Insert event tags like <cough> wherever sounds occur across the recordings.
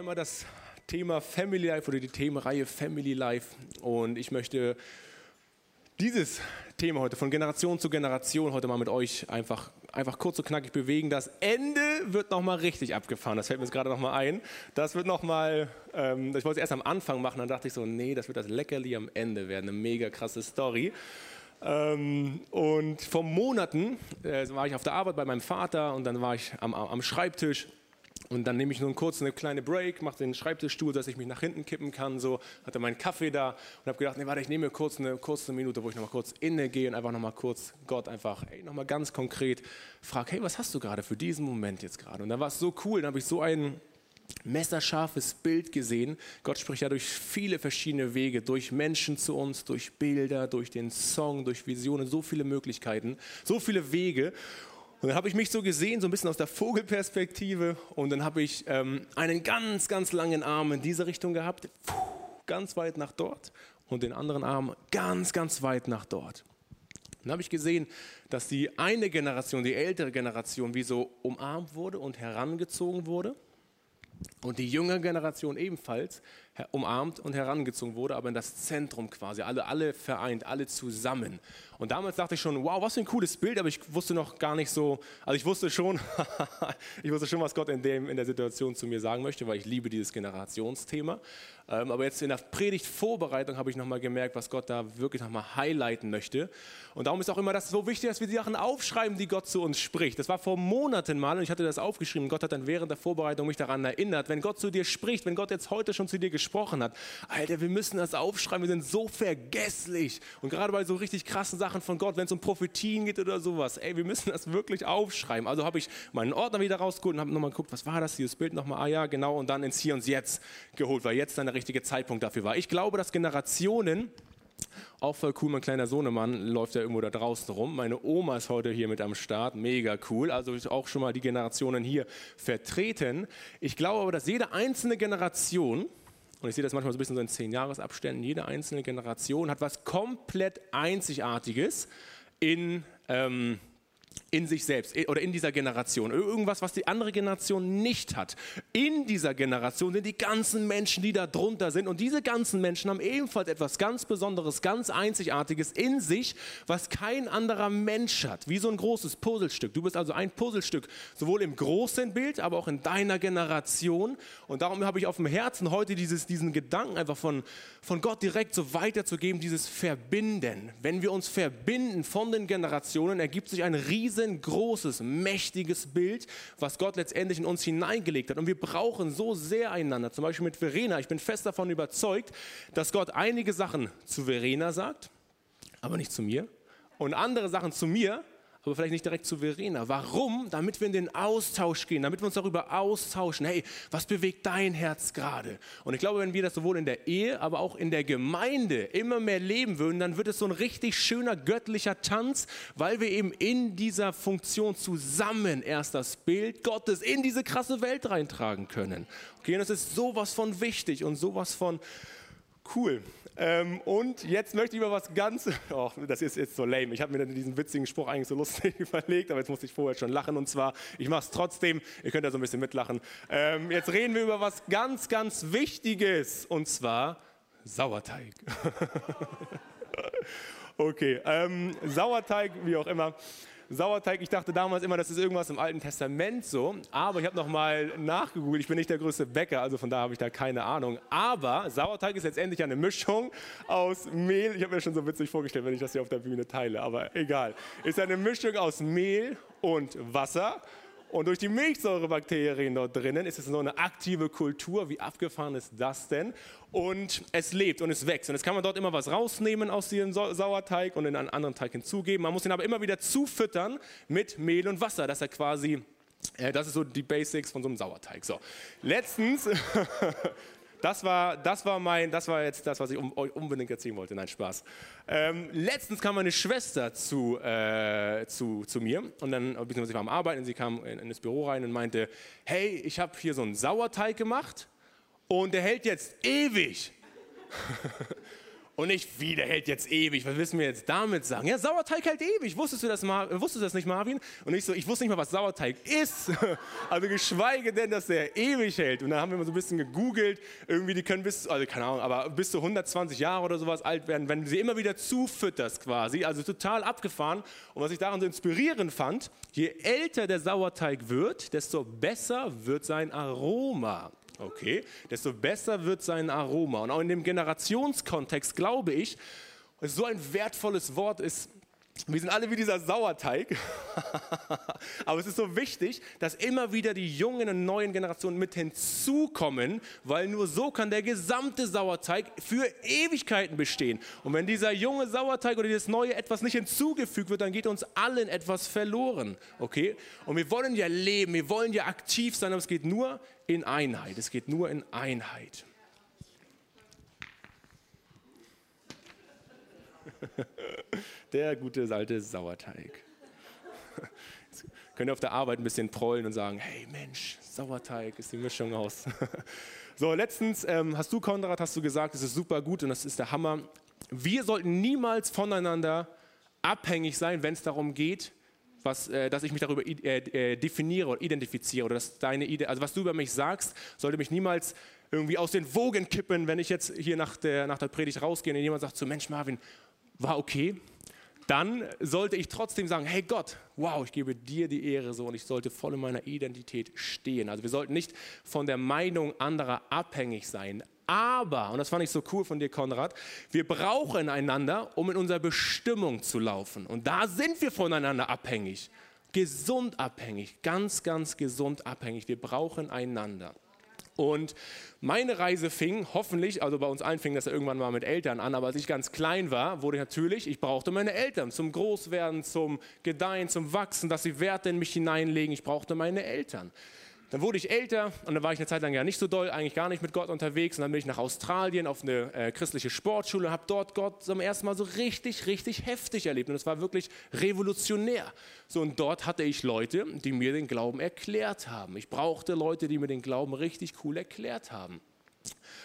ja immer das Thema Family Life oder die Themenreihe Family Life und ich möchte dieses Thema heute von Generation zu Generation heute mal mit euch einfach, einfach kurz und knackig bewegen. Das Ende wird nochmal richtig abgefahren. Das fällt mir jetzt gerade nochmal ein. Das wird nochmal, ähm, ich wollte es erst am Anfang machen, dann dachte ich so, nee, das wird das Leckerli am Ende werden. Eine mega krasse Story. Ähm, und vor Monaten äh, war ich auf der Arbeit bei meinem Vater und dann war ich am, am Schreibtisch und dann nehme ich nur kurz eine kleine Break, mache den Schreibtischstuhl, dass ich mich nach hinten kippen kann. So hatte meinen Kaffee da und habe gedacht, nee, warte, ich nehme mir kurz eine kurze Minute, wo ich nochmal kurz inne gehe und einfach nochmal kurz Gott einfach, ey, nochmal ganz konkret frage, hey, was hast du gerade für diesen Moment jetzt gerade? Und dann war es so cool, dann habe ich so ein messerscharfes Bild gesehen. Gott spricht ja durch viele verschiedene Wege, durch Menschen zu uns, durch Bilder, durch den Song, durch Visionen, so viele Möglichkeiten, so viele Wege. Und dann habe ich mich so gesehen, so ein bisschen aus der Vogelperspektive. Und dann habe ich ähm, einen ganz, ganz langen Arm in diese Richtung gehabt, ganz weit nach dort. Und den anderen Arm ganz, ganz weit nach dort. Dann habe ich gesehen, dass die eine Generation, die ältere Generation, wie so umarmt wurde und herangezogen wurde. Und die junge Generation ebenfalls umarmt und herangezogen wurde, aber in das Zentrum quasi, alle, alle vereint, alle zusammen. Und damals dachte ich schon, wow, was für ein cooles Bild, aber ich wusste noch gar nicht so, also ich wusste schon, <laughs> ich wusste schon, was Gott in, dem, in der Situation zu mir sagen möchte, weil ich liebe dieses Generationsthema. Ähm, aber jetzt in der Predigtvorbereitung habe ich nochmal gemerkt, was Gott da wirklich nochmal highlighten möchte. Und darum ist auch immer das so wichtig, dass wir die Sachen aufschreiben, die Gott zu uns spricht. Das war vor Monaten mal und ich hatte das aufgeschrieben. Gott hat dann während der Vorbereitung mich daran erinnert, wenn Gott zu dir spricht, wenn Gott jetzt heute schon zu dir gesprochen hat, Alter, wir müssen das aufschreiben, wir sind so vergesslich. Und gerade bei so richtig krassen Sachen, Sachen von Gott, wenn es um Prophetien geht oder sowas. Ey, wir müssen das wirklich aufschreiben. Also habe ich meinen Ordner wieder rausgeholt und habe nochmal geguckt, was war das, dieses Bild nochmal, ah ja, genau, und dann ins Hier und Jetzt geholt, weil jetzt dann der richtige Zeitpunkt dafür war. Ich glaube, dass Generationen, auch voll cool, mein kleiner Sohnemann läuft ja irgendwo da draußen rum. Meine Oma ist heute hier mit am Start, mega cool. Also auch schon mal die Generationen hier vertreten. Ich glaube aber, dass jede einzelne Generation und ich sehe das manchmal so ein bisschen so in zehn Jahresabständen, jede einzelne Generation hat was komplett Einzigartiges in, ähm, in sich selbst oder in dieser Generation. Irgendwas, was die andere Generation nicht hat. In dieser Generation sind die ganzen Menschen, die da drunter sind. Und diese ganzen Menschen haben ebenfalls etwas ganz Besonderes, ganz Einzigartiges in sich, was kein anderer Mensch hat. Wie so ein großes Puzzlestück. Du bist also ein Puzzlestück, sowohl im großen Bild, aber auch in deiner Generation. Und darum habe ich auf dem Herzen heute dieses, diesen Gedanken einfach von, von Gott direkt so weiterzugeben, dieses Verbinden. Wenn wir uns verbinden von den Generationen, ergibt sich ein riesiges riesengroßes, mächtiges Bild, was Gott letztendlich in uns hineingelegt hat. Und wir brauchen so sehr einander. Zum Beispiel mit Verena. Ich bin fest davon überzeugt, dass Gott einige Sachen zu Verena sagt, aber nicht zu mir. Und andere Sachen zu mir, aber vielleicht nicht direkt zu Verena. Warum? Damit wir in den Austausch gehen, damit wir uns darüber austauschen. Hey, was bewegt dein Herz gerade? Und ich glaube, wenn wir das sowohl in der Ehe, aber auch in der Gemeinde immer mehr leben würden, dann wird es so ein richtig schöner göttlicher Tanz, weil wir eben in dieser Funktion zusammen erst das Bild Gottes in diese krasse Welt reintragen können. Okay, und das ist sowas von wichtig und sowas von cool. Ähm, und jetzt möchte ich über was ganz, oh, das ist jetzt so lame. Ich habe mir diesen witzigen Spruch eigentlich so lustig <laughs> überlegt, aber jetzt musste ich vorher schon lachen. Und zwar, ich mache es trotzdem, ihr könnt ja so ein bisschen mitlachen. Ähm, jetzt reden wir über was ganz, ganz Wichtiges. Und zwar Sauerteig. <laughs> okay, ähm, Sauerteig, wie auch immer. Sauerteig, ich dachte damals immer, das ist irgendwas im Alten Testament so, aber ich habe nochmal nachgegoogelt, ich bin nicht der größte Bäcker, also von daher habe ich da keine Ahnung, aber Sauerteig ist letztendlich eine Mischung aus Mehl, ich habe mir schon so witzig vorgestellt, wenn ich das hier auf der Bühne teile, aber egal, ist eine Mischung aus Mehl und Wasser und durch die Milchsäurebakterien dort drinnen ist es so eine aktive Kultur. Wie abgefahren ist das denn? Und es lebt und es wächst. Und jetzt kann man dort immer was rausnehmen aus diesem Sauerteig und in einen anderen Teig hinzugeben. Man muss ihn aber immer wieder zufüttern mit Mehl und Wasser, dass er quasi äh, das ist so die Basics von so einem Sauerteig. So, letztens <laughs> Das war, das war mein, das war jetzt das, was ich euch unbedingt erzählen wollte. Nein, Spaß. Ähm, letztens kam meine Schwester zu, äh, zu, zu mir und dann, beziehungsweise sie war am Arbeiten und sie kam in, in das Büro rein und meinte, hey, ich habe hier so einen Sauerteig gemacht und der hält jetzt ewig. <laughs> Und nicht, wie, der hält jetzt ewig. Was wissen wir jetzt damit sagen? Ja, Sauerteig hält ewig. Wusstest du das, wusstest du das nicht, Marvin? Und ich so, ich wusste nicht mal, was Sauerteig ist. <laughs> Also geschweige denn, dass der ewig hält. Und dann haben wir mal so ein bisschen gegoogelt. Irgendwie, die können bis, also keine Ahnung, aber bis zu 120 Jahre oder sowas alt werden, wenn du sie immer wieder zufütterst quasi. Also total abgefahren. Und was ich daran so inspirierend fand, je älter der Sauerteig wird, desto besser wird sein Aroma. Okay, desto besser wird sein Aroma. Und auch in dem Generationskontext glaube ich, so ein wertvolles Wort ist, wir sind alle wie dieser Sauerteig, <laughs> aber es ist so wichtig, dass immer wieder die jungen und neuen Generationen mit hinzukommen, weil nur so kann der gesamte Sauerteig für Ewigkeiten bestehen. Und wenn dieser junge Sauerteig oder dieses neue etwas nicht hinzugefügt wird, dann geht uns allen etwas verloren. Okay? Und wir wollen ja leben, wir wollen ja aktiv sein, aber es geht nur in Einheit. Es geht nur in Einheit. <laughs> Der gute alte Sauerteig. Jetzt könnt ihr auf der Arbeit ein bisschen prollen und sagen, hey Mensch, Sauerteig ist die Mischung aus. <laughs> So, letztens ähm, hast du, Konrad, hast du gesagt, es ist super gut und das ist der Hammer. Wir sollten niemals voneinander abhängig sein, wenn es darum geht, was, äh, dass ich mich darüber äh, äh, definiere oder identifiziere oder dass deine Idee, also was du über mich sagst, sollte mich niemals irgendwie aus den Wogen kippen, wenn ich jetzt hier nach der, nach der Predigt rausgehe und jemand sagt so, Mensch Marvin, war okay, dann sollte ich trotzdem sagen, hey Gott, wow, ich gebe dir die Ehre so und ich sollte voll in meiner Identität stehen. Also wir sollten nicht von der Meinung anderer abhängig sein. Aber, und das fand ich so cool von dir, Konrad, wir brauchen einander, um in unserer Bestimmung zu laufen. Und da sind wir voneinander abhängig. Gesund abhängig, ganz, ganz gesund abhängig. Wir brauchen einander. Und meine Reise fing hoffentlich, also bei uns allen fing das ja irgendwann mal mit Eltern an, aber als ich ganz klein war, wurde ich natürlich, ich brauchte meine Eltern zum Großwerden, zum Gedeihen, zum Wachsen, dass sie Werte in mich hineinlegen. Ich brauchte meine Eltern. Dann wurde ich älter und dann war ich eine Zeit lang ja nicht so doll, eigentlich gar nicht mit Gott unterwegs. Und dann bin ich nach Australien auf eine äh, christliche Sportschule und habe dort Gott zum ersten Mal so richtig, richtig heftig erlebt. Und es war wirklich revolutionär. So, und dort hatte ich Leute, die mir den Glauben erklärt haben. Ich brauchte Leute, die mir den Glauben richtig cool erklärt haben.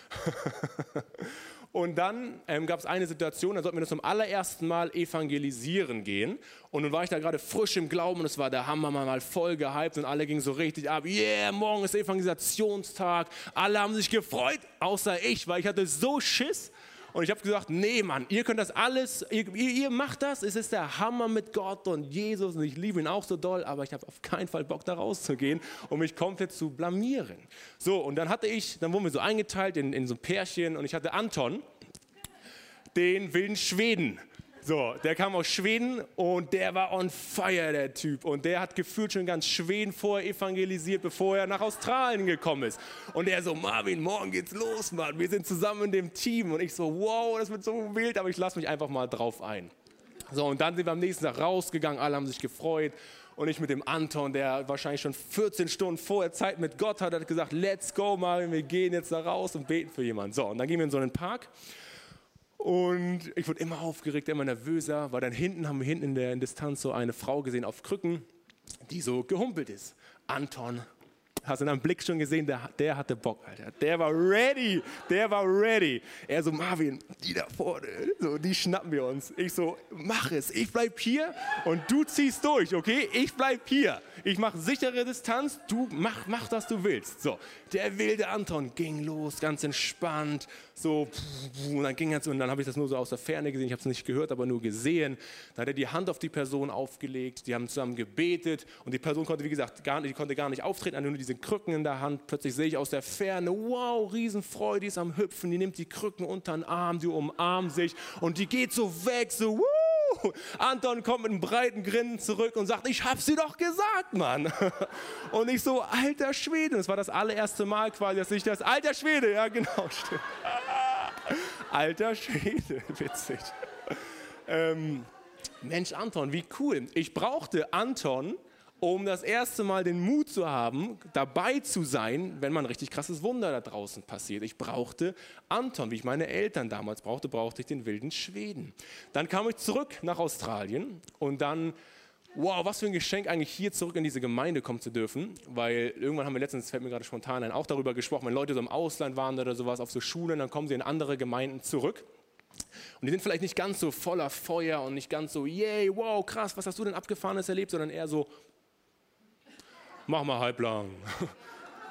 <laughs> Und dann ähm, gab es eine Situation, da sollten wir zum allerersten Mal evangelisieren gehen. Und nun war ich da gerade frisch im Glauben und es war der Hammer mal voll gehypt und alle gingen so richtig ab. Yeah, morgen ist Evangelisationstag. Alle haben sich gefreut, außer ich, weil ich hatte so Schiss. Und ich habe gesagt, nee, Mann, ihr könnt das alles, ihr, ihr, macht das, es ist der Hammer mit Gott und Jesus und ich liebe ihn auch so doll, aber ich habe auf keinen Fall Bock, da rauszugehen und mich komplett zu blamieren. So, und dann hatte ich, dann wurden wir so eingeteilt in, in so ein Pärchen und ich hatte Anton, den wilden Schweden. So, der kam aus Schweden und der war on fire, der Typ. Und der hat gefühlt schon ganz Schweden vorher evangelisiert, bevor er nach Australien gekommen ist. Und er so, Marvin, morgen geht's los, Mann. Wir sind zusammen in dem Team. Und ich so, wow, das wird so wild, aber ich lasse mich einfach mal drauf ein. So, und dann sind wir am nächsten Tag rausgegangen, alle haben sich gefreut. Und ich mit dem Anton, der wahrscheinlich schon 14 Stunden vorher Zeit mit Gott hat, hat gesagt, let's go, Marvin, wir gehen jetzt da raus und beten für jemanden. So, und dann gehen wir in so einen Park. Und ich wurde immer aufgeregt, immer nervöser, weil dann hinten haben wir hinten in der Distanz so eine Frau gesehen auf Krücken, die so gehumpelt ist. Anton Hast in einem Blick schon gesehen, der, der hatte Bock, Alter. Der war ready. Der war ready. Er so, Marvin, die da vorne, so, die schnappen wir uns. Ich so, mach es. Ich bleib hier und du ziehst durch, okay? Ich bleib hier. Ich mache sichere Distanz. Du mach, mach, was du willst. So, der wilde Anton ging los, ganz entspannt. So, und dann ging er und dann habe ich das nur so aus der Ferne gesehen. Ich habe es nicht gehört, aber nur gesehen. Dann hat er die Hand auf die Person aufgelegt. Die haben zusammen gebetet und die Person konnte, wie gesagt, gar nicht, die konnte gar nicht auftreten, nur diese Krücken in der Hand. Plötzlich sehe ich aus der Ferne, wow, Riesenfreude, die ist am Hüpfen, die nimmt die Krücken unter den Arm, die umarmt sich und die geht so weg, so, wuh. Anton kommt mit einem breiten Grinsen zurück und sagt, ich hab sie doch gesagt, Mann. <laughs> Und ich so, alter Schwede, das war das allererste Mal quasi, dass ich das, alter Schwede, ja genau, <laughs> stimmt. Alter Schwede, <laughs> witzig. Ähm, Mensch, Anton, wie cool. Ich brauchte Anton, um das erste Mal den Mut zu haben, dabei zu sein, wenn man richtig krasses Wunder da draußen passiert. Ich brauchte Anton, wie ich meine Eltern damals brauchte, brauchte ich den wilden Schweden. Dann kam ich zurück nach Australien und dann wow, was für ein Geschenk eigentlich hier zurück in diese Gemeinde kommen zu dürfen, weil irgendwann haben wir letztens, fällt mir gerade spontan ein, auch darüber gesprochen, wenn Leute so im Ausland waren oder sowas auf so Schulen, dann kommen sie in andere Gemeinden zurück Und die sind vielleicht nicht ganz so voller Feuer und nicht ganz so, yay, wow, krass, was hast du denn abgefahrenes erlebt, sondern eher so, mach mal halblang.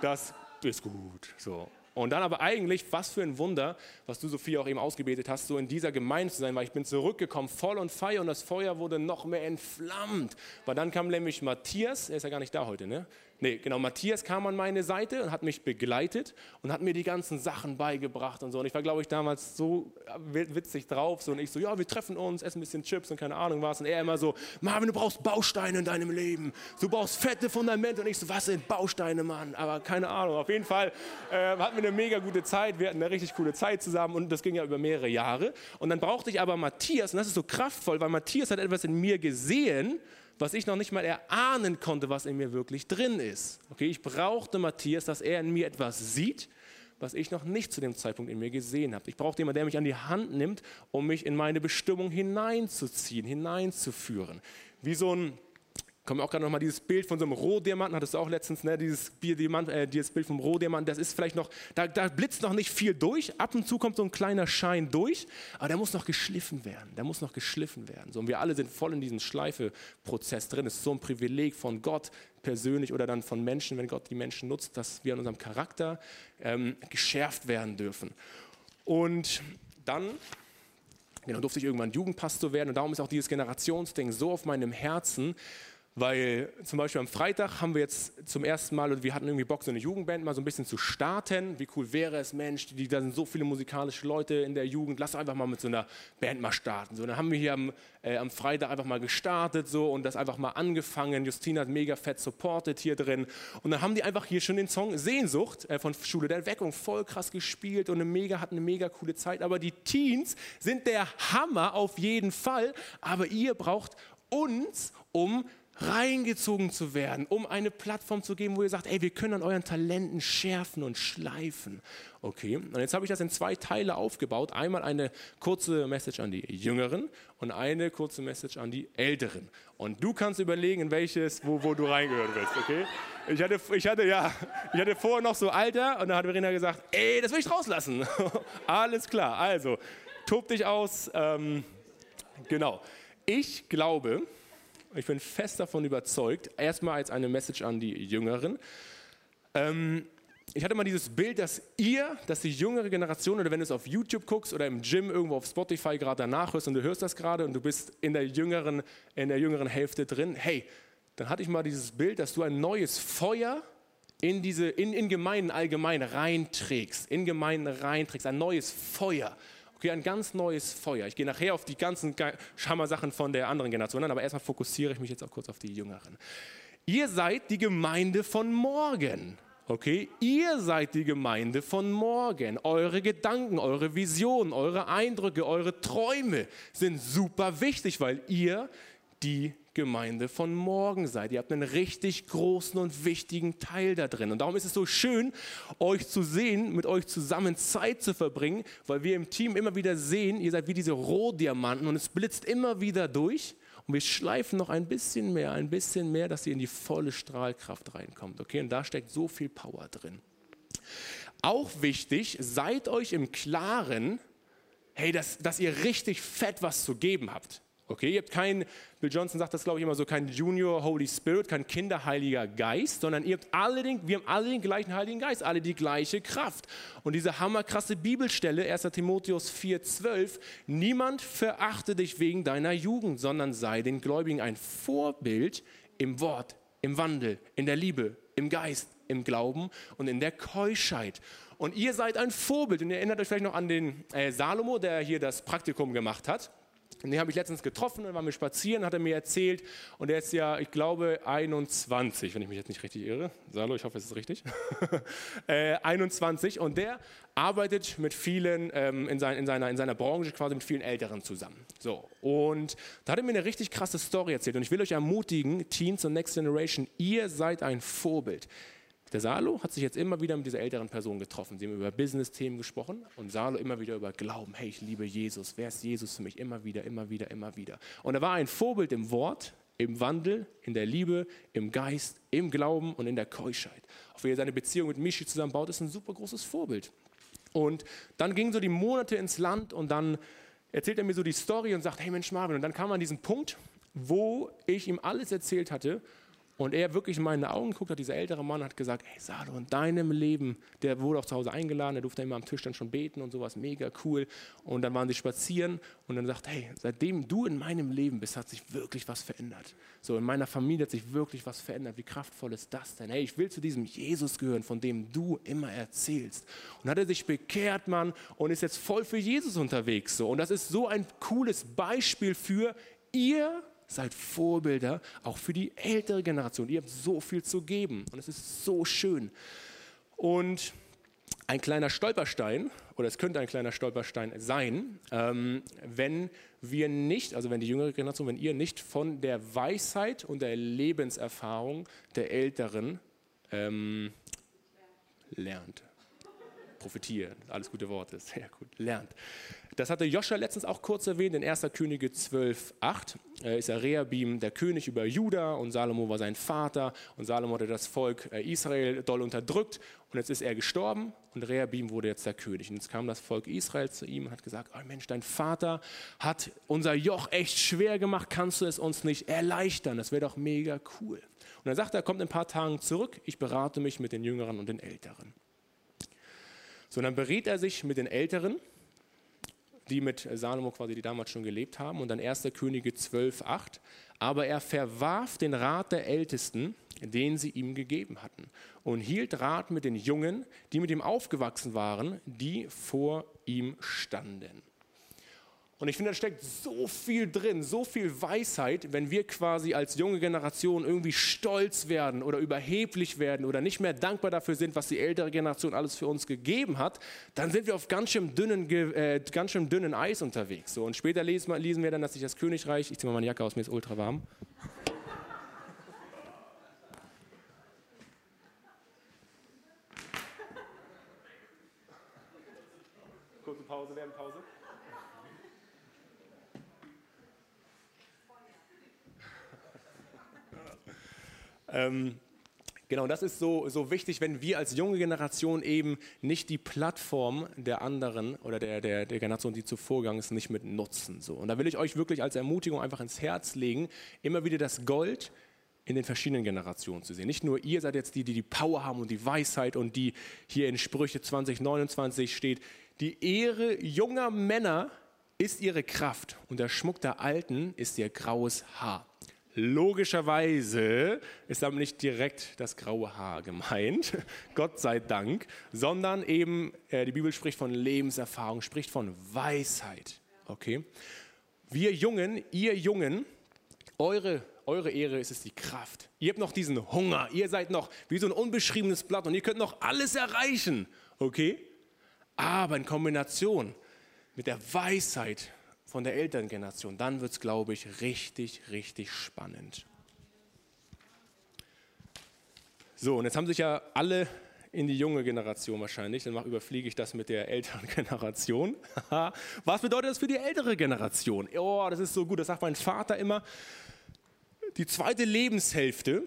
Das ist gut. So. Und dann aber eigentlich, was für ein Wunder, was du Sophia auch eben ausgebetet hast, so in dieser Gemeinde zu sein, weil ich bin zurückgekommen, voll und Feier und das Feuer wurde noch mehr entflammt. Weil dann kam nämlich Matthias, er ist ja gar nicht da heute, ne? Nee, genau, Matthias kam an meine Seite und hat mich begleitet und hat mir die ganzen Sachen beigebracht und so. Und ich war, glaube ich, damals so witzig drauf. So, und ich so, ja, wir treffen uns, essen ein bisschen Chips und keine Ahnung was. Und er immer so, Marvin, du brauchst Bausteine in deinem Leben. Du brauchst fette Fundamente. Und ich so, was sind Bausteine, Mann? Aber keine Ahnung. Auf jeden Fall äh, hatten wir eine mega gute Zeit. Wir hatten eine richtig coole Zeit zusammen und das ging ja über mehrere Jahre. Und dann brauchte ich aber Matthias und das ist so kraftvoll, weil Matthias hat etwas in mir gesehen, was ich noch nicht mal erahnen konnte, was in mir wirklich drin ist. Okay, ich brauchte Matthias, dass er in mir etwas sieht, was ich noch nicht zu dem Zeitpunkt in mir gesehen habe. Ich brauchte jemanden, der mich an die Hand nimmt, um mich in meine Bestimmung hineinzuziehen, hineinzuführen. Wie so ein Kommt auch gerade noch mal dieses Bild von so einem Rohdiamanten, hattest du auch letztens, ne? dieses, Bierdiamant, äh, dieses Bild vom Rohdiamanten, das ist vielleicht noch, da, da, blitzt noch nicht viel durch, ab und zu kommt so ein kleiner Schein durch, aber der muss noch geschliffen werden, der muss noch geschliffen werden. So, und wir alle sind voll in diesem Schleifeprozess drin. Es ist so ein Privileg von Gott persönlich oder dann von Menschen, wenn Gott die Menschen nutzt, dass wir an unserem Charakter ähm, geschärft werden dürfen. Und dann genau, durfte ich irgendwann Jugendpastor werden und darum ist auch dieses Generationsding so auf meinem Herzen, weil zum Beispiel am Freitag haben wir jetzt zum ersten Mal, und wir hatten irgendwie Bock, so eine Jugendband mal so ein bisschen zu starten. Wie cool wäre es, Mensch, die, da sind so viele musikalische Leute in der Jugend, lass einfach mal mit so einer Band mal starten. So, dann haben wir hier am, äh, am Freitag einfach mal gestartet so, und das einfach mal angefangen. Justina hat mega fett supported hier drin. Und dann haben die einfach hier schon den Song Sehnsucht äh, von Schule der Erweckung voll krass gespielt und eine mega, hatten eine mega coole Zeit. Aber die Teens sind der Hammer auf jeden Fall. Aber ihr braucht uns, um reingezogen zu werden, um eine Plattform zu geben, wo ihr sagt, ey, wir können an euren Talenten schärfen und schleifen. Okay, und jetzt habe ich das in zwei Teile aufgebaut. Einmal eine kurze Message an die Jüngeren und eine kurze Message an die Älteren. Und du kannst überlegen, in welches, wo, wo du reingehören willst, okay? Ich hatte, ich hatte, ja, ich hatte vorher noch so Alter und dann hat Verena gesagt, ey, das will ich rauslassen. <laughs> Alles klar, also, tob dich aus. Ähm, genau. Ich glaube, ich bin fest davon überzeugt, erstmal als eine Message an die Jüngeren. Ähm, ich hatte mal dieses Bild, dass ihr, dass die jüngere Generation, oder wenn du es auf YouTube guckst oder im Gym irgendwo auf Spotify gerade danach hörst und du hörst das gerade und du bist in der jüngeren, in der jüngeren Hälfte drin, hey, dann hatte ich mal dieses Bild, dass du ein neues Feuer in, diese, in, in Gemeinden allgemein reinträgst, in Gemeinden reinträgst, ein neues Feuer. Okay, ein ganz neues Feuer. Ich gehe nachher auf die ganzen Schammer-Sachen von der anderen Generation an, aber erstmal fokussiere ich mich jetzt auch kurz auf die Jüngeren. Ihr seid die Gemeinde von morgen. Okay, ihr seid die Gemeinde von morgen. Eure Gedanken, eure Visionen, eure Eindrücke, eure Träume sind super wichtig, weil ihr die Gemeinde von morgen seid. Ihr habt einen richtig großen und wichtigen Teil da drin. Und darum ist es so schön, euch zu sehen, mit euch zusammen Zeit zu verbringen, weil wir im Team immer wieder sehen, ihr seid wie diese Rohdiamanten und es blitzt immer wieder durch. Und wir schleifen noch ein bisschen mehr, ein bisschen mehr, dass ihr in die volle Strahlkraft reinkommt. Okay, und da steckt so viel Power drin. Auch wichtig, seid euch im Klaren, hey, dass, dass ihr richtig fett was zu geben habt. Okay, ihr habt kein, Bill Johnson sagt das glaube ich immer so, kein Junior Holy Spirit, kein Kinderheiliger Geist, sondern ihr habt alle den, wir haben alle den gleichen Heiligen Geist, alle die gleiche Kraft. Und diese hammerkrasse Bibelstelle, 1. Timotheus 4,12, niemand verachte dich wegen deiner Jugend, sondern sei den Gläubigen ein Vorbild im Wort, im Wandel, in der Liebe, im Geist, im Glauben und in der Keuschheit. Und ihr seid ein Vorbild. Und ihr erinnert euch vielleicht noch an den äh, Salomo, der hier das Praktikum gemacht hat. Und den habe ich letztens getroffen, dann waren wir spazieren, hat er mir erzählt. Und er ist ja, ich glaube, 21, wenn ich mich jetzt nicht richtig irre. Salo, ich hoffe, es ist richtig. <laughs> äh, 21. Und der arbeitet mit vielen, ähm, in, sein, in, seiner, in seiner Branche quasi mit vielen Älteren zusammen. So. Und da hat er mir eine richtig krasse Story erzählt. Und ich will euch ermutigen, Teens und Next Generation, ihr seid ein Vorbild. Der Salo hat sich jetzt immer wieder mit dieser älteren Person getroffen. Sie haben über Business-Themen gesprochen und Salo immer wieder über Glauben. Hey, ich liebe Jesus. Wer ist Jesus für mich? Immer wieder, immer wieder, immer wieder. Und er war ein Vorbild im Wort, im Wandel, in der Liebe, im Geist, im Glauben und in der Keuschheit. Auch wie er seine Beziehung mit Michi zusammenbaut, ist ein super großes Vorbild. Und dann gingen so die Monate ins Land und dann erzählt er mir so die Story und sagt, hey Mensch Marvin, und dann kam er an diesen Punkt, wo ich ihm alles erzählt hatte und er wirklich in meine Augen guckt, hat dieser ältere Mann hat gesagt, hey Salo, in deinem Leben, der wurde auch zu Hause eingeladen, der durfte immer am Tisch dann schon beten und sowas, mega cool. Und dann waren sie spazieren und dann sagt, hey, seitdem du in meinem Leben bist, hat sich wirklich was verändert. So, in meiner Familie hat sich wirklich was verändert. Wie kraftvoll ist das denn? Hey, ich will zu diesem Jesus gehören, von dem du immer erzählst. Und hat er sich bekehrt, Mann, und ist jetzt voll für Jesus unterwegs. So. Und das ist so ein cooles Beispiel für ihr seid Vorbilder auch für die ältere Generation. Ihr habt so viel zu geben und es ist so schön. Und ein kleiner Stolperstein, oder es könnte ein kleiner Stolperstein sein, ähm, wenn wir nicht, also wenn die jüngere Generation, wenn ihr nicht von der Weisheit und der Lebenserfahrung der Älteren ähm, lernt profitieren. Alles gute Worte, sehr gut, lernt. Das hatte Joscha letztens auch kurz erwähnt, in 1. Könige 12, 8 äh, ist er Rehabim der König über Juda und Salomo war sein Vater und Salomo hatte das Volk äh, Israel doll unterdrückt und jetzt ist er gestorben und Rehabim wurde jetzt der König. Und jetzt kam das Volk Israel zu ihm und hat gesagt, oh Mensch, dein Vater hat unser Joch echt schwer gemacht, kannst du es uns nicht erleichtern? Das wäre doch mega cool. Und dann sagt er, er kommt in ein paar Tagen zurück, ich berate mich mit den Jüngeren und den Älteren. So, dann berät er sich mit den Älteren, die mit Salomo quasi, die damals schon gelebt haben, und dann 1. Könige 12, 8. Aber er verwarf den Rat der Ältesten, den sie ihm gegeben hatten, und hielt Rat mit den Jungen, die mit ihm aufgewachsen waren, die vor ihm standen. Und ich finde, da steckt so viel drin, so viel Weisheit, wenn wir quasi als junge Generation irgendwie stolz werden oder überheblich werden oder nicht mehr dankbar dafür sind, was die ältere Generation alles für uns gegeben hat, dann sind wir auf ganz schön dünnen, äh, ganz schön dünnen Eis unterwegs. So, und später lesen, lesen wir dann, dass sich das Königreich, ich ziehe mal meine Jacke aus, mir ist ultra warm. Ähm, Genau, das ist so, so wichtig, wenn wir als junge Generation eben nicht die Plattform der anderen oder der, der, der Generation, die zuvor gegangen ist, nicht mit nutzen. So. Und da will ich euch wirklich als Ermutigung einfach ins Herz legen, immer wieder das Gold in den verschiedenen Generationen zu sehen. Nicht nur ihr seid jetzt die, die die Power haben und die Weisheit und die hier in Sprüche 2029 steht. Die Ehre junger Männer ist ihre Kraft und der Schmuck der Alten ist ihr graues Haar. Logischerweise ist damit nicht direkt das graue Haar gemeint, <laughs> Gott sei Dank, sondern eben, äh, die Bibel spricht von Lebenserfahrung, spricht von Weisheit. Okay? Wir Jungen, ihr Jungen, eure, eure Ehre ist es die Kraft. Ihr habt noch diesen Hunger, ihr seid noch wie so ein unbeschriebenes Blatt und ihr könnt noch alles erreichen. Okay? Aber in Kombination mit der Weisheit von der Elterngeneration, dann wird es, glaube ich, richtig, richtig spannend. So, und jetzt haben sich ja alle in die junge Generation wahrscheinlich, dann überfliege ich das mit der älteren <laughs> Generation. <laughs> Was bedeutet das für die ältere Generation? Oh, das ist so gut, das sagt mein Vater immer. Die zweite Lebenshälfte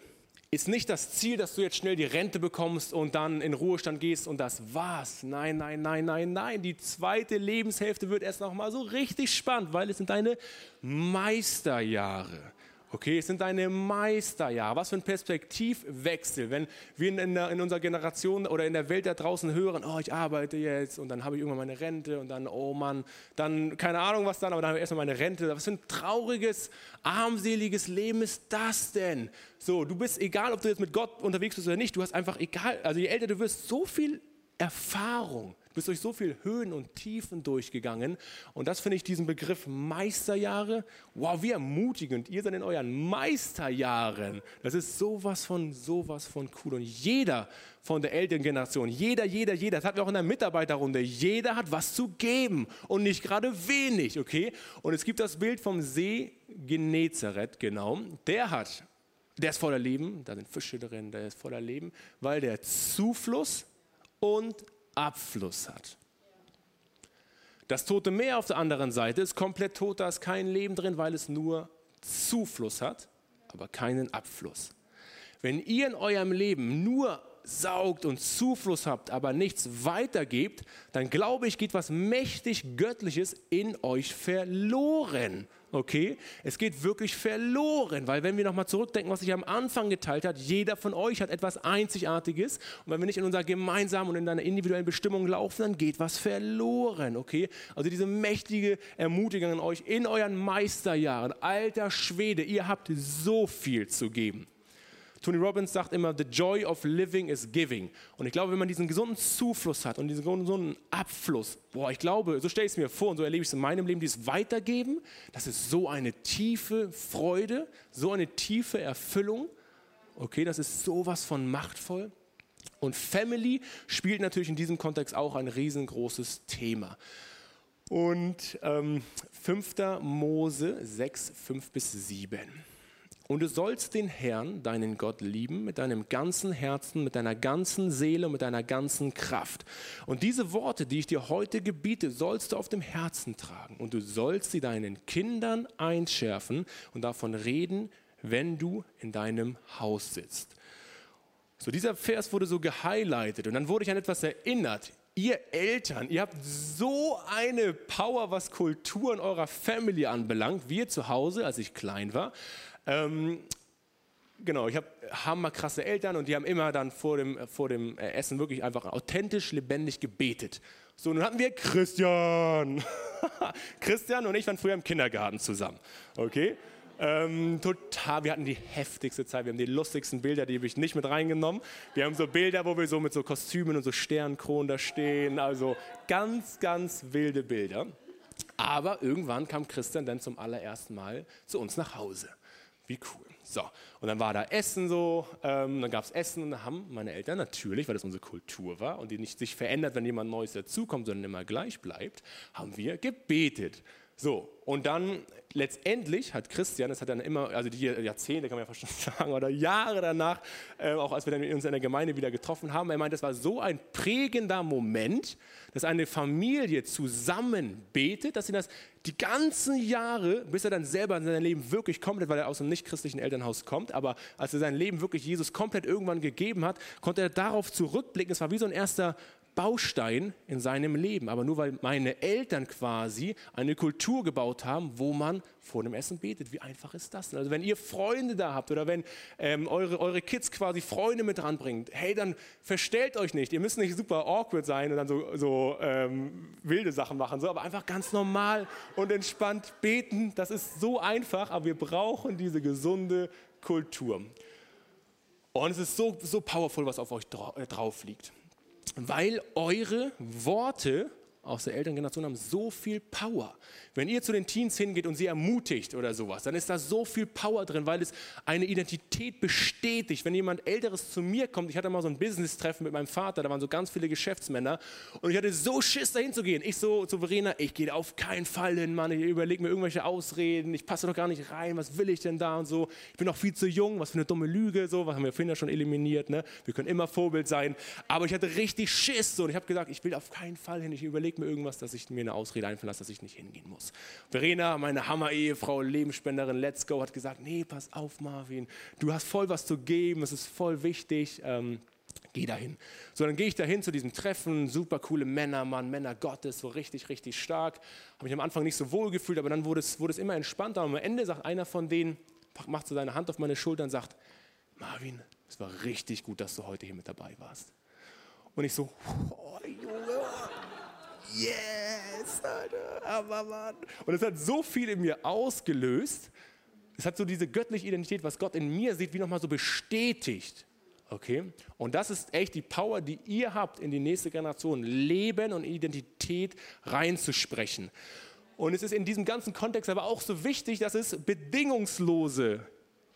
ist nicht das Ziel, dass du jetzt schnell die Rente bekommst und dann in Ruhestand gehst und das war's. Nein, nein, nein, nein, nein. Die zweite Lebenshälfte wird erst noch mal so richtig spannend, weil es sind deine Meisterjahre. Okay, es sind deine Meisterjahre. Was für ein Perspektivwechsel, wenn wir in, der, in, unserer Generation oder in der Welt da draußen hören, oh, ich arbeite jetzt und dann habe ich irgendwann meine Rente und dann, oh Mann, dann keine Ahnung was dann, aber dann habe ich erstmal meine Rente. Was für ein trauriges, armseliges Leben ist das denn? So, du bist, egal ob du jetzt mit Gott unterwegs bist oder nicht, du hast einfach, egal, also je älter du wirst, so viel Erfahrung bist durch so viel Höhen und Tiefen durchgegangen. Und das finde ich diesen Begriff Meisterjahre. Wow, wie ermutigend. Ihr seid in euren Meisterjahren. Das ist sowas von, sowas von cool. Und jeder von der älteren Generation, jeder, jeder, jeder, das hatten wir auch in der Mitarbeiterrunde, jeder hat was zu geben und nicht gerade wenig, okay? Und es gibt das Bild vom See Genezareth, genau. Der hat, der ist voller Leben, da sind Fische drin, der ist voller Leben, weil der Zufluss und Abfluss hat. Das Tote Meer auf der anderen Seite ist komplett tot, da ist kein Leben drin, weil es nur Zufluss hat, aber keinen Abfluss. Wenn ihr in eurem Leben nur saugt und Zufluss habt, aber nichts weitergebt, dann glaube ich, geht was mächtig Göttliches in euch verloren okay? Es geht wirklich verloren, weil wenn wir nochmal zurückdenken, was ich am Anfang geteilt habe, jeder von euch hat etwas Einzigartiges und wenn wir nicht in unserer gemeinsamen und in deiner individuellen Bestimmung laufen, dann geht was verloren, okay? Also diese mächtige Ermutigung an euch in euren Meisterjahren, alter Schwede, ihr habt so viel zu geben. Tony Robbins sagt immer, the joy of living is giving. Und ich glaube, wenn man diesen gesunden Zufluss hat und diesen gesunden Abfluss, boah, ich glaube, so stelle ich es mir vor und so erlebe ich es in meinem Leben, dieses Weitergeben, das ist so eine tiefe Freude, so eine tiefe Erfüllung. Okay, das ist sowas von machtvoll. Und Family spielt natürlich in diesem Kontext auch ein riesengroßes Thema. Und ähm, 5. Mose 6, 5 bis 7. Und du sollst den Herrn, deinen Gott, lieben mit deinem ganzen Herzen, mit deiner ganzen Seele, mit deiner ganzen Kraft. Und diese Worte, die ich dir heute gebiete, sollst du auf dem Herzen tragen. Und du sollst sie deinen Kindern einschärfen und davon reden, wenn du in deinem Haus sitzt. So, dieser Vers wurde so gehighlightet und dann wurde ich an etwas erinnert. Ihr Eltern, ihr habt so eine Power, was Kultur in eurer Family anbelangt. Wir zu Hause, als ich klein war, ähm, genau, ich habe hammerkrasse Eltern und die haben immer dann vor dem, vor dem äh, Essen wirklich einfach authentisch, lebendig gebetet. So, nun hatten wir Christian. <laughs> Christian und ich waren früher im Kindergarten zusammen. Okay? Ähm, total, wir hatten die heftigste Zeit, wir haben die lustigsten Bilder, die habe ich nicht mit reingenommen. Wir haben so Bilder, wo wir so mit so Kostümen und so Sternkronen da stehen, also ganz, ganz wilde Bilder. Aber irgendwann kam Christian dann zum allerersten Mal zu uns nach Hause. Wie cool. So, und dann war da Essen so, ähm, dann gab es Essen und da haben meine Eltern natürlich, weil das unsere Kultur war und die nicht sich verändert, wenn jemand Neues dazukommt, sondern immer gleich bleibt, haben wir gebetet. So, und dann letztendlich hat Christian, das hat dann immer, also die Jahrzehnte kann man ja fast schon <laughs> sagen, oder Jahre danach, äh, auch als wir dann uns in der Gemeinde wieder getroffen haben, er meint, das war so ein prägender Moment, dass eine Familie zusammen betet, dass sie das die ganzen Jahre, bis er dann selber in seinem Leben wirklich komplett, weil er aus einem nicht-christlichen Elternhaus kommt, aber als er sein Leben wirklich Jesus komplett irgendwann gegeben hat, konnte er darauf zurückblicken. Es war wie so ein erster Baustein in seinem Leben. Aber nur weil meine Eltern quasi eine Kultur gebaut haben, wo man vor dem Essen betet. Wie einfach ist das? Also wenn ihr Freunde da habt oder wenn ähm, eure, eure Kids quasi Freunde mit ranbringt, hey, dann verstellt euch nicht. Ihr müsst nicht super awkward sein und dann so, so ähm, wilde Sachen machen, so, aber einfach ganz normal und entspannt beten. Das ist so einfach, aber wir brauchen diese gesunde Kultur. Und es ist so, so powerful, was auf euch drauf liegt weil eure Worte aus der Elterngeneration haben so viel Power. Wenn ihr zu den Teens hingeht und sie ermutigt oder sowas, dann ist da so viel Power drin, weil es eine Identität bestätigt. Wenn jemand Älteres zu mir kommt, ich hatte mal so ein Business-Treffen mit meinem Vater, da waren so ganz viele Geschäftsmänner und ich hatte so Schiss, dahin zu gehen. Ich so zu Verena, ich gehe auf keinen Fall hin, Mann, ich überlege mir irgendwelche Ausreden, ich passe doch gar nicht rein, was will ich denn da und so. Ich bin noch viel zu jung, was für eine dumme Lüge, so, was haben wir vorhin ja schon eliminiert, ne? Wir können immer Vorbild sein, aber ich hatte richtig Schiss so und ich habe gesagt, ich will auf keinen Fall hin, ich überlege mir irgendwas, dass ich mir eine Ausrede einfallen lasse, dass ich nicht hingehen muss. Verena, meine Hammer-Ehefrau, Lebensspenderin, Let's Go, hat gesagt, nee, pass auf Marvin, du hast voll was zu geben, es ist voll wichtig, ähm, geh dahin. So, dann gehe ich dahin zu diesem Treffen, super coole Männer, Mann, Männer Gottes, so richtig, richtig stark. Habe mich am Anfang nicht so wohl gefühlt, aber dann wurde es, wurde es immer entspannter. Und am Ende sagt einer von denen, macht so seine Hand auf meine Schulter und sagt, Marvin, es war richtig gut, dass du heute hier mit dabei warst. Und ich so, oh, Junge, yes, Alter, aber Mann. Und es hat so viel in mir ausgelöst. Es hat so diese göttliche Identität, was Gott in mir sieht, wie nochmal so bestätigt. Okay? Und das ist echt die Power, die ihr habt, in die nächste Generation Leben und Identität reinzusprechen. Und es ist in diesem ganzen Kontext aber auch so wichtig, dass es bedingungslose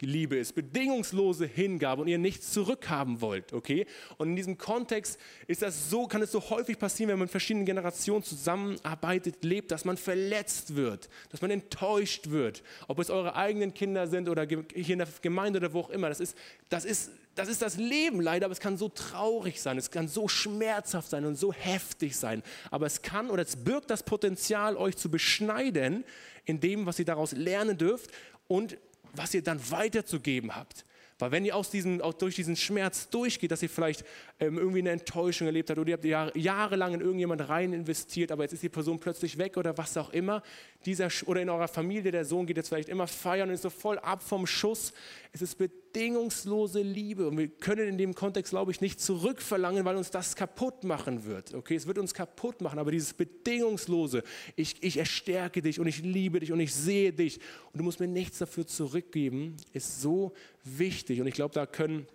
Liebe ist, bedingungslose Hingabe und ihr nichts zurückhaben wollt, okay? Und in diesem Kontext ist das so, kann es so häufig passieren, wenn man mit verschiedenen Generationen zusammenarbeitet, lebt, dass man verletzt wird, dass man enttäuscht wird, ob es eure eigenen Kinder sind oder hier in der Gemeinde oder wo auch immer. Das ist, das ist, das ist das Leben leider, aber es kann so traurig sein, es kann so schmerzhaft sein und so heftig sein. Aber es kann oder es birgt das Potenzial, euch zu beschneiden in dem, was ihr daraus lernen dürft und was ihr dann weiterzugeben habt. Weil wenn ihr aus diesem, auch durch diesen Schmerz durchgeht, dass ihr vielleicht ähm, irgendwie eine Enttäuschung erlebt habt oder ihr habt Jahre, jahrelang in irgendjemand rein investiert, aber jetzt ist die Person plötzlich weg oder was auch immer, dieser, oder in eurer Familie, der Sohn geht jetzt vielleicht immer feiern und ist so voll ab vom Schuss. Es ist bedingungslose Liebe und wir können in dem Kontext, glaube ich, nicht zurückverlangen, weil uns das kaputt machen wird. Okay, es wird uns kaputt machen, aber dieses bedingungslose, ich, ich erstärke dich und ich liebe dich und ich sehe dich und du musst mir nichts dafür zurückgeben, ist so wichtig. Und ich glaube, da können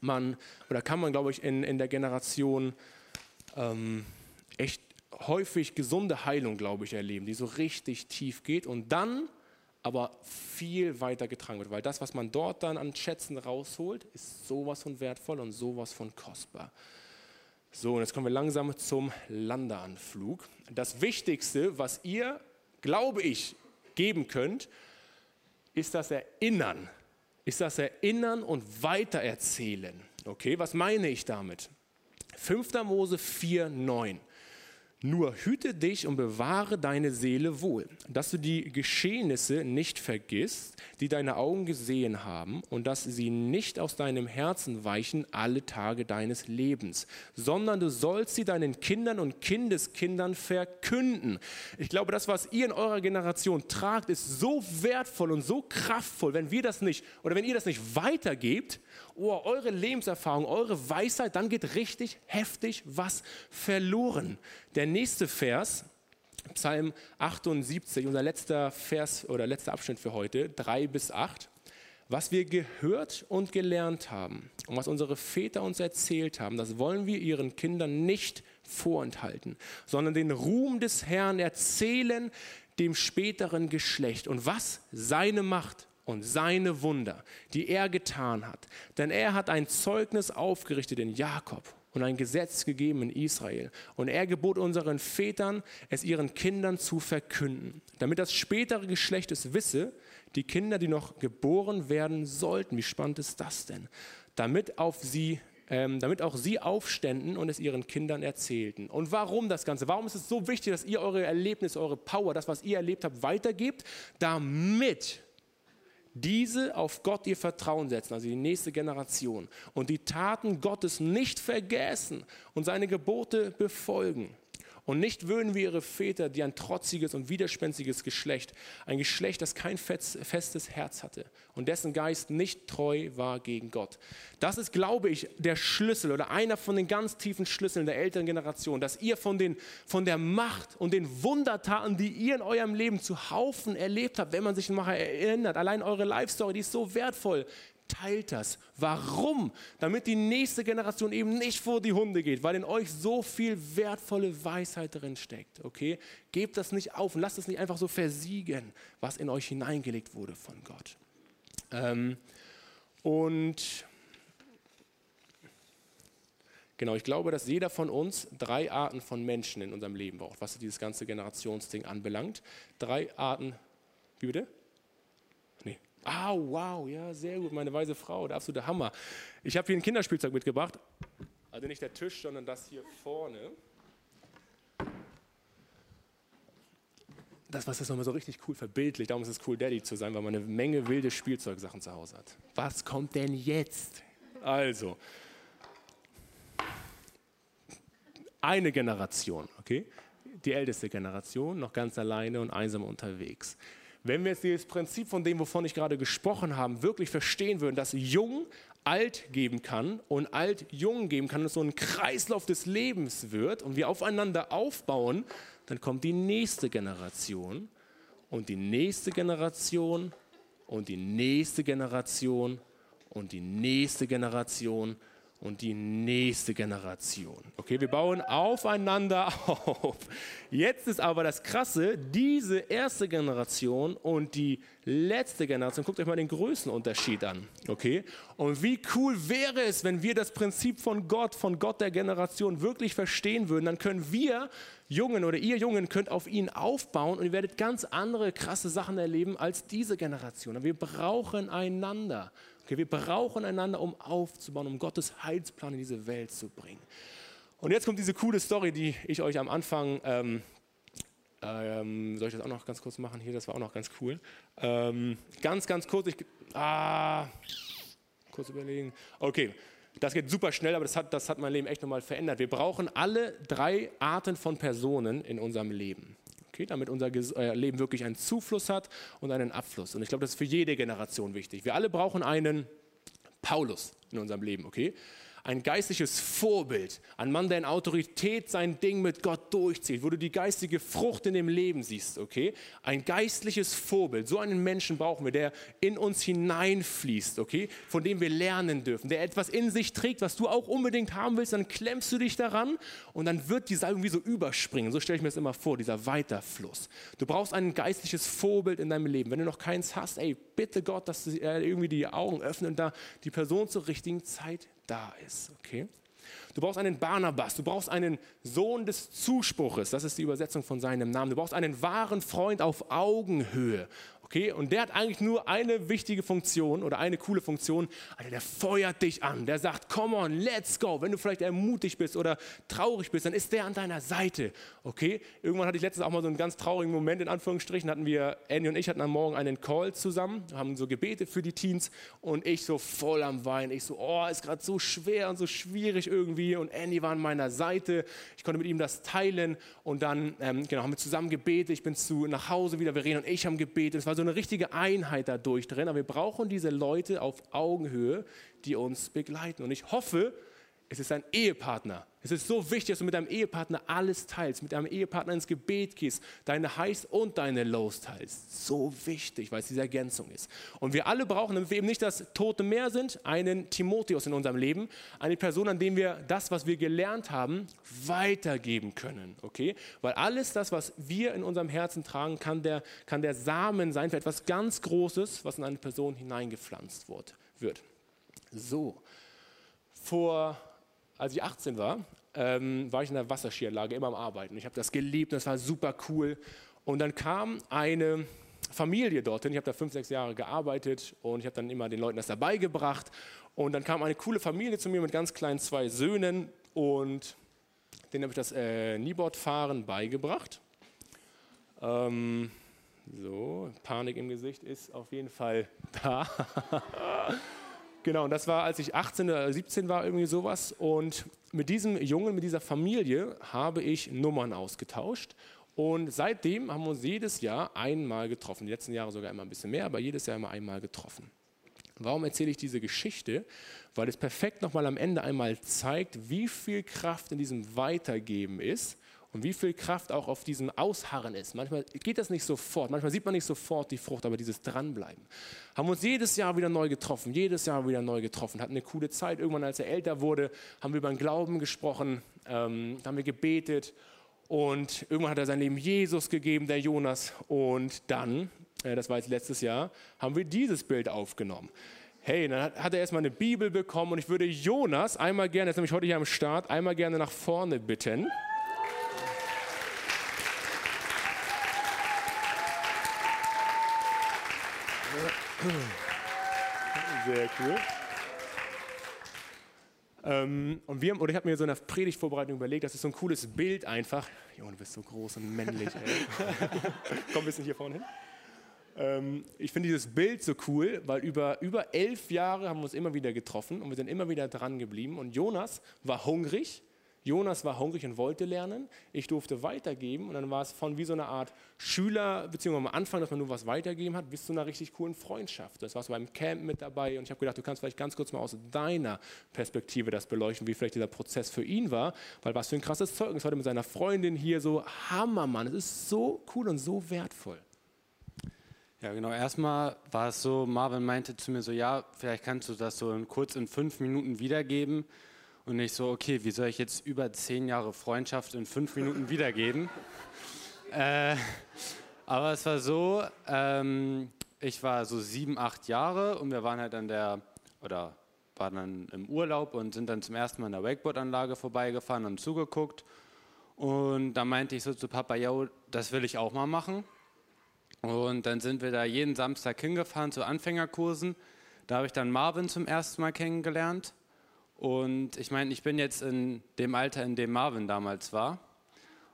man oder kann man, glaube ich, in, in der Generation ähm, echt häufig gesunde Heilung, glaube ich, erleben, die so richtig tief geht und dann aber viel weiter getragen wird, weil das, was man dort dann an Schätzen rausholt, ist sowas von wertvoll und sowas von kostbar. So, und jetzt kommen wir langsam zum Landeanflug. Das Wichtigste, was ihr, glaube ich, geben könnt, ist das Erinnern. Ist das Erinnern und Weitererzählen. Okay, was meine ich damit? 5. Mose 4, 9. Nur hüte dich und bewahre deine Seele wohl, dass du die Geschehnisse nicht vergisst, die deine Augen gesehen haben, und dass sie nicht aus deinem Herzen weichen alle Tage deines Lebens, sondern du sollst sie deinen Kindern und Kindeskindern verkünden. Ich glaube, das, was ihr in eurer Generation tragt, ist so wertvoll und so kraftvoll, wenn wir das nicht oder wenn ihr das nicht weitergebt, oh, eure Lebenserfahrung, eure Weisheit, dann geht richtig heftig was verloren. Der nächste Vers, Psalm 78, unser letzter Vers oder letzter Abschnitt für heute, 3 bis 8. Was wir gehört und gelernt haben und was unsere Väter uns erzählt haben, das wollen wir ihren Kindern nicht vorenthalten, sondern den Ruhm des Herrn erzählen dem späteren Geschlecht und was seine Macht und seine Wunder, die er getan hat. Denn er hat ein Zeugnis aufgerichtet in Jakob und ein Gesetz gegeben in Israel. Und er gebot unseren Vätern, es ihren Kindern zu verkünden, damit das spätere Geschlecht es wisse, die Kinder, die noch geboren werden sollten. Wie spannend ist das denn? Damit, auf sie, ähm, damit auch sie aufständen und es ihren Kindern erzählten. Und warum das Ganze? Warum ist es so wichtig, dass ihr eure Erlebnisse, eure Power, das, was ihr erlebt habt, weitergebt? Damit diese auf Gott ihr Vertrauen setzen, also die nächste Generation, und die Taten Gottes nicht vergessen und seine Gebote befolgen. Und nicht würden wir ihre Väter, die ein trotziges und widerspenstiges Geschlecht, ein Geschlecht, das kein festes Herz hatte und dessen Geist nicht treu war gegen Gott. Das ist, glaube ich, der Schlüssel oder einer von den ganz tiefen Schlüsseln der älteren Generation, dass ihr von, den, von der Macht und den Wundertaten, die ihr in eurem Leben zu Haufen erlebt habt, wenn man sich nachher erinnert, allein eure Life Story, die ist so wertvoll, teilt das. Warum? Damit die nächste Generation eben nicht vor die Hunde geht, weil in euch so viel wertvolle Weisheit drin steckt. Okay? Gebt das nicht auf und lasst es nicht einfach so versiegen, was in euch hineingelegt wurde von Gott. Ähm, und genau, ich glaube, dass jeder von uns drei Arten von Menschen in unserem Leben braucht, was dieses ganze Generationsding anbelangt. Drei Arten, wie bitte? Ah, wow, ja, sehr gut, meine weise Frau, der absolute Hammer. Ich habe hier ein Kinderspielzeug mitgebracht. Also nicht der Tisch, sondern das hier vorne. Das, was das nochmal so richtig cool verbildlicht, darum ist es cool, Daddy zu sein, weil man eine Menge wilde Spielzeugsachen zu Hause hat. Was kommt denn jetzt? Also, eine Generation, okay? Die älteste Generation, noch ganz alleine und einsam unterwegs. Wenn wir jetzt dieses Prinzip von dem, wovon ich gerade gesprochen habe, wirklich verstehen würden, dass jung alt geben kann und alt jung geben kann und so ein Kreislauf des Lebens wird und wir aufeinander aufbauen, dann kommt die nächste Generation und die nächste Generation und die nächste Generation und die nächste Generation und die nächste Generation. Okay, wir bauen aufeinander <laughs> auf. Jetzt ist aber das Krasse, diese erste Generation und die letzte Generation, guckt euch mal den Größenunterschied an. Okay, und wie cool wäre es, wenn wir das Prinzip von Gott, von Gott der Generation wirklich verstehen würden, dann können wir Jungen oder ihr Jungen könnt auf ihn aufbauen und ihr werdet ganz andere krasse Sachen erleben als diese Generation. Wir brauchen einander. Okay, wir brauchen einander, um aufzubauen, um Gottes Heilsplan in diese Welt zu bringen. Und jetzt kommt diese coole Story, die ich euch am Anfang, ähm, ähm, soll ich das auch noch ganz kurz machen? Hier, das war auch noch ganz cool. Ähm, ganz, ganz kurz, ich, ah, Kurz überlegen. Okay, das geht super schnell, aber das hat, das hat mein Leben echt nochmal verändert. Wir brauchen alle drei Arten von Personen in unserem Leben. Okay, damit unser äh, Leben wirklich einen Zufluss hat und einen Abfluss. Und ich glaube, das ist für jede Generation wichtig. Wir alle brauchen einen Paulus in unserem Leben, okay? Ein geistliches Vorbild, ein Mann, der in Autorität sein Ding mit Gott durchzieht, wo du die geistige Frucht in dem Leben siehst, okay? Ein geistliches Vorbild, so einen Menschen brauchen wir, der in uns hineinfließt, okay? Von dem wir lernen dürfen, der etwas in sich trägt, was du auch unbedingt haben willst, dann klemmst du dich daran und dann wird die Salbung wie so überspringen. So stelle ich mir das immer vor, dieser Weiterfluss. Du brauchst ein geistliches Vorbild in deinem Leben. Wenn du noch keins hast, ey, bitte Gott, dass du irgendwie die Augen öffnen und da die Person zur richtigen Zeit da ist. Okay? Du brauchst einen Barnabas, du brauchst einen Sohn des Zuspruches, das ist die Übersetzung von seinem Namen. Du brauchst einen wahren Freund auf Augenhöhe. Okay, und der hat eigentlich nur eine wichtige Funktion oder eine coole Funktion. Also der feuert dich an. Der sagt, come on, let's go. Wenn du vielleicht ermutigt bist oder traurig bist, dann ist der an deiner Seite. Okay, irgendwann hatte ich letztens auch mal so einen ganz traurigen Moment, in Anführungsstrichen, hatten wir, Andy und ich hatten am Morgen einen Call zusammen, haben so gebetet für die Teens und ich so voll am Weinen. Ich so, oh, ist gerade so schwer und so schwierig irgendwie. Und Andy war an meiner Seite. Ich konnte mit ihm das teilen und dann, ähm, genau, haben wir zusammen gebetet. Ich bin zu, nach Hause wieder, Verena und ich haben gebetet. Es war so eine richtige Einheit dadurch drin, aber wir brauchen diese Leute auf Augenhöhe, die uns begleiten. Und ich hoffe, es ist ein Ehepartner. Es ist so wichtig, dass du mit deinem Ehepartner alles teilst, mit deinem Ehepartner ins Gebet gehst, deine Highs und deine Lows teilst. So wichtig, weil es diese Ergänzung ist. Und wir alle brauchen, damit wir eben nicht das tote Meer sind, einen Timotheus in unserem Leben, eine Person, an dem wir das, was wir gelernt haben, weitergeben können. Okay? Weil alles das, was wir in unserem Herzen tragen, kann der, kann der Samen sein für etwas ganz Großes, was in eine Person hineingepflanzt wird. So. Vor als ich 18 war, ähm, war ich in der Wasserskianlage immer am Arbeiten. Ich habe das geliebt, das war super cool. Und dann kam eine Familie dorthin. Ich habe da fünf, sechs Jahre gearbeitet und ich habe dann immer den Leuten das dabei gebracht. Und dann kam eine coole Familie zu mir mit ganz kleinen zwei Söhnen und denen habe ich das äh, Kneeboardfahren beigebracht. Ähm, so, Panik im Gesicht ist auf jeden Fall <laughs> da. Genau, und das war, als ich 18 oder 17 war, irgendwie sowas. Und mit diesem Jungen, mit dieser Familie habe ich Nummern ausgetauscht. Und seitdem haben wir uns jedes Jahr einmal getroffen. Die letzten Jahre sogar immer ein bisschen mehr, aber jedes Jahr immer einmal getroffen. Warum erzähle ich diese Geschichte? Weil es perfekt nochmal am Ende einmal zeigt, wie viel Kraft in diesem Weitergeben ist und wie viel Kraft auch auf diesem Ausharren ist. Manchmal geht das nicht sofort, manchmal sieht man nicht sofort die Frucht, aber dieses Dranbleiben. Haben uns jedes Jahr wieder neu getroffen, jedes Jahr wieder neu getroffen, hatten eine coole Zeit. Irgendwann, als er älter wurde, haben wir über den Glauben gesprochen, ähm, haben wir gebetet und irgendwann hat er sein Leben Jesus gegeben, der Jonas. Und dann, äh, das war jetzt letztes Jahr, haben wir dieses Bild aufgenommen hey, dann hat, hat, er erstmal eine Bibel bekommen und ich würde Jonas einmal gerne, jetzt nämlich heute hier am Start, einmal gerne nach vorne bitten. Sehr cool. Ähm, und wir, oder ich habe mir so eine Predigtvorbereitung überlegt, das ist so ein cooles Bild einfach. Jo, du bist so groß und männlich. <laughs> Komm ein bisschen hier vorne hin. Ähm, ich finde dieses Bild so cool, weil über, über elf Jahre haben wir uns immer wieder getroffen und wir sind immer wieder dran geblieben. Und Jonas war hungrig Jonas war hungrig und wollte lernen. Ich durfte weitergeben und dann war es von wie so eine Art Schüler, beziehungsweise am Anfang, dass man nur was weitergeben hat, bis zu einer richtig coolen Freundschaft. Das warst du beim Camp mit dabei und ich habe gedacht, du kannst vielleicht ganz kurz mal aus deiner Perspektive das beleuchten, wie vielleicht dieser Prozess für ihn war, weil was für ein krasses Zeugnis heute mit seiner Freundin hier so Hammer, Mann. Es ist so cool und so wertvoll. Ja, genau. Erstmal war es so, Marvin meinte zu mir so, ja, vielleicht kannst du das so in, kurz in fünf Minuten wiedergeben. Und ich so, okay, wie soll ich jetzt über zehn Jahre Freundschaft in fünf Minuten wiedergeben? <laughs> äh, aber es war so, ähm, ich war so sieben, acht Jahre und wir waren halt an der, oder waren dann im Urlaub und sind dann zum ersten Mal an der Wakeboard-Anlage vorbeigefahren und zugeguckt. Und da meinte ich so zu Papa, ja, das will ich auch mal machen. Und dann sind wir da jeden Samstag hingefahren zu Anfängerkursen. Da habe ich dann Marvin zum ersten Mal kennengelernt. Und ich meine, ich bin jetzt in dem Alter, in dem Marvin damals war.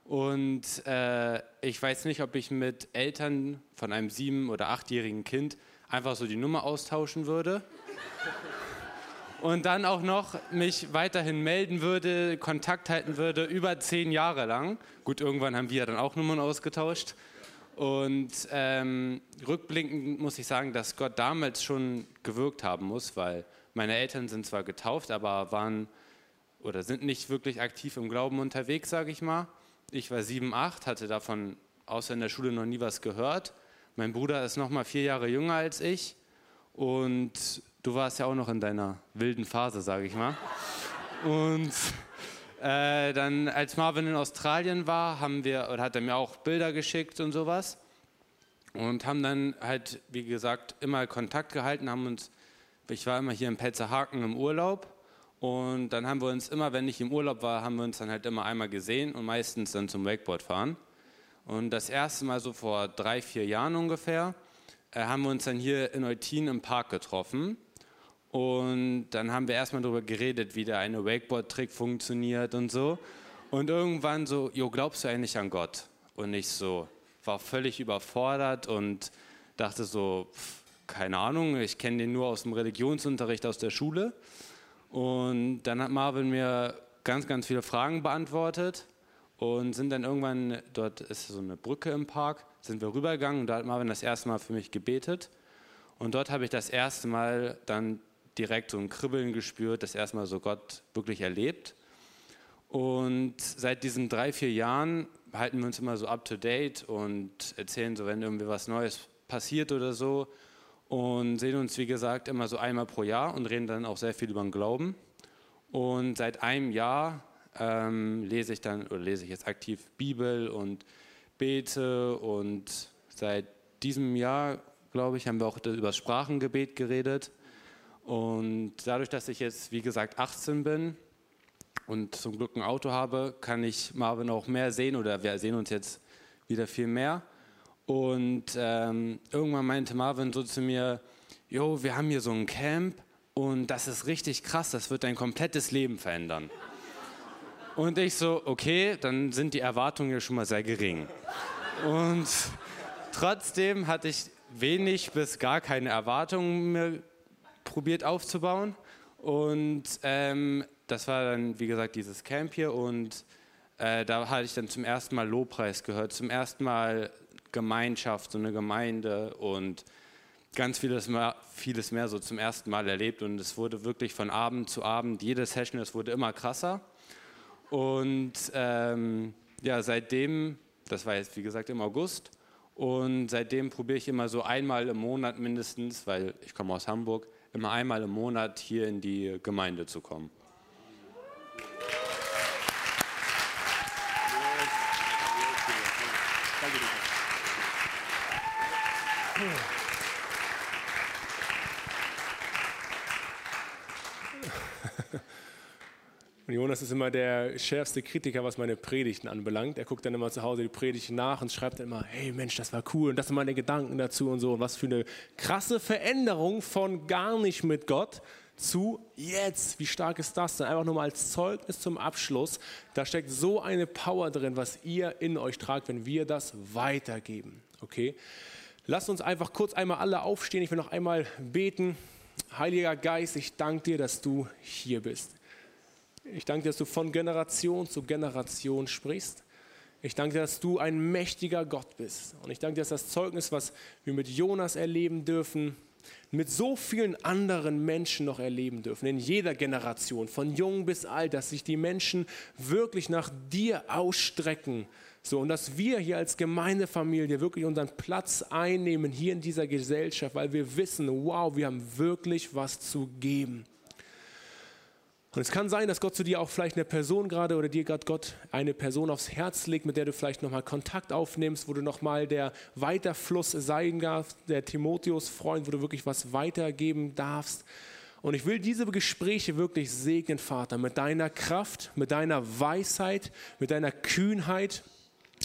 Und äh, ich weiß nicht, ob ich mit Eltern von einem sieben- oder achtjährigen Kind einfach so die Nummer austauschen würde. und dann auch noch mich weiterhin melden würde, Kontakt halten würde, über zehn Jahre lang. Gut, irgendwann haben wir dann auch Nummern ausgetauscht. Und ähm, rückblickend muss ich sagen, dass Gott damals schon gewirkt haben muss, weil meine Eltern sind zwar getauft, aber waren oder sind nicht wirklich aktiv im Glauben unterwegs, sage ich mal. Ich war sieben, acht, hatte davon außer in der Schule noch nie was gehört. Mein Bruder ist noch mal vier Jahre jünger als ich und du warst ja auch noch in deiner wilden Phase, sage ich mal. Und äh, dann, als Marvin in Australien war, haben wir, oder hat er mir auch Bilder geschickt und sowas. Und haben dann halt, wie gesagt, immer Kontakt gehalten, haben uns, ich war immer hier in Petzerhaken im Urlaub. Und dann haben wir uns immer, wenn ich im Urlaub war, haben wir uns dann halt immer einmal gesehen und meistens dann zum Wakeboard fahren. Und das erste Mal so vor drei, vier Jahren ungefähr, äh, haben wir uns dann hier in Eutin im Park getroffen. Und dann haben wir erstmal darüber geredet, wie der eine Wakeboard-Trick funktioniert und so. Und irgendwann so, jo, glaubst du eigentlich an Gott? Und ich so, war völlig überfordert und dachte so, pff, keine Ahnung, ich kenne den nur aus dem Religionsunterricht aus der Schule. Und dann hat Marvin mir ganz, ganz viele Fragen beantwortet und sind dann irgendwann, dort ist so eine Brücke im Park, sind wir rübergegangen und da hat Marvin das erste Mal für mich gebetet. Und dort habe ich das erste Mal dann direkt so ein Kribbeln gespürt, das erste Mal so Gott wirklich erlebt. Und seit diesen drei, vier Jahren halten wir uns immer so up to date und erzählen so, wenn irgendwie was Neues passiert oder so. Und sehen uns, wie gesagt, immer so einmal pro Jahr und reden dann auch sehr viel über den Glauben. Und seit einem Jahr ähm, lese ich dann, oder lese ich jetzt aktiv Bibel und bete. Und seit diesem Jahr, glaube ich, haben wir auch über Sprachengebet geredet. Und dadurch, dass ich jetzt, wie gesagt, 18 bin und zum Glück ein Auto habe, kann ich Marvin auch mehr sehen oder wir sehen uns jetzt wieder viel mehr. Und ähm, irgendwann meinte Marvin so zu mir, Jo, wir haben hier so ein Camp und das ist richtig krass, das wird dein komplettes Leben verändern. Und ich so, okay, dann sind die Erwartungen ja schon mal sehr gering. Und trotzdem hatte ich wenig bis gar keine Erwartungen mehr probiert aufzubauen. Und ähm, das war dann, wie gesagt, dieses Camp hier. Und äh, da hatte ich dann zum ersten Mal Lobpreis gehört, zum ersten Mal Gemeinschaft, so eine Gemeinde und ganz vieles mehr, vieles mehr so zum ersten Mal erlebt. Und es wurde wirklich von Abend zu Abend, jede Session, es wurde immer krasser. Und ähm, ja, seitdem, das war jetzt wie gesagt im August, und seitdem probiere ich immer so einmal im Monat mindestens, weil ich komme aus Hamburg, immer einmal im Monat hier in die Gemeinde zu kommen. Und Jonas ist immer der schärfste Kritiker, was meine Predigten anbelangt. Er guckt dann immer zu Hause die Predigten nach und schreibt dann immer, hey Mensch, das war cool und das sind meine Gedanken dazu und so. Und was für eine krasse Veränderung von gar nicht mit Gott zu jetzt. Wie stark ist das denn? Einfach nur mal als Zeugnis zum Abschluss. Da steckt so eine Power drin, was ihr in euch tragt, wenn wir das weitergeben. Okay? Lasst uns einfach kurz einmal alle aufstehen. Ich will noch einmal beten. Heiliger Geist, ich danke dir, dass du hier bist. Ich danke dir, dass du von Generation zu Generation sprichst. Ich danke dir, dass du ein mächtiger Gott bist. Und ich danke dir, dass das Zeugnis, was wir mit Jonas erleben dürfen, mit so vielen anderen Menschen noch erleben dürfen, in jeder Generation, von jung bis alt, dass sich die Menschen wirklich nach dir ausstrecken. So, und dass wir hier als Gemeindefamilie wirklich unseren Platz einnehmen hier in dieser Gesellschaft, weil wir wissen, wow, wir haben wirklich was zu geben. Und es kann sein, dass Gott zu dir auch vielleicht eine Person gerade oder dir gerade Gott eine Person aufs Herz legt, mit der du vielleicht nochmal Kontakt aufnimmst, wo du nochmal der Weiterfluss sein darfst, der Timotheus-Freund, wo du wirklich was weitergeben darfst. Und ich will diese Gespräche wirklich segnen, Vater, mit deiner Kraft, mit deiner Weisheit, mit deiner Kühnheit,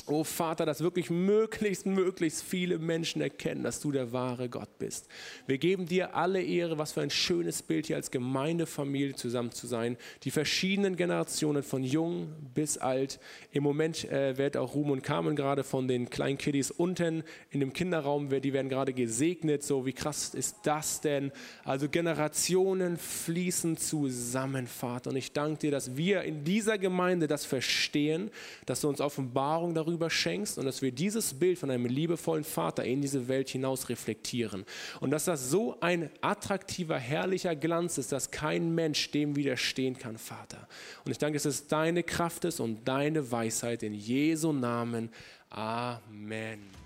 Oh Vater, dass wirklich möglichst, möglichst viele Menschen erkennen, dass du der wahre Gott bist. Wir geben dir alle Ehre, was für ein schönes Bild hier als Gemeindefamilie zusammen zu sein. Die verschiedenen Generationen von jung bis alt. Im Moment äh, wird auch Ruhm und Carmen gerade von den kleinen Kiddies unten in dem Kinderraum, die werden gerade gesegnet. So, wie krass ist das denn? Also Generationen fließen zusammen, Vater. Und ich danke dir, dass wir in dieser Gemeinde das verstehen, dass du uns Offenbarung darüber darüber schenkst und dass wir dieses Bild von einem liebevollen Vater in diese Welt hinaus reflektieren. Und dass das so ein attraktiver, herrlicher Glanz ist, dass kein Mensch dem widerstehen kann, Vater. Und ich danke, dass es deine Kraft ist und deine Weisheit in Jesu Namen. Amen.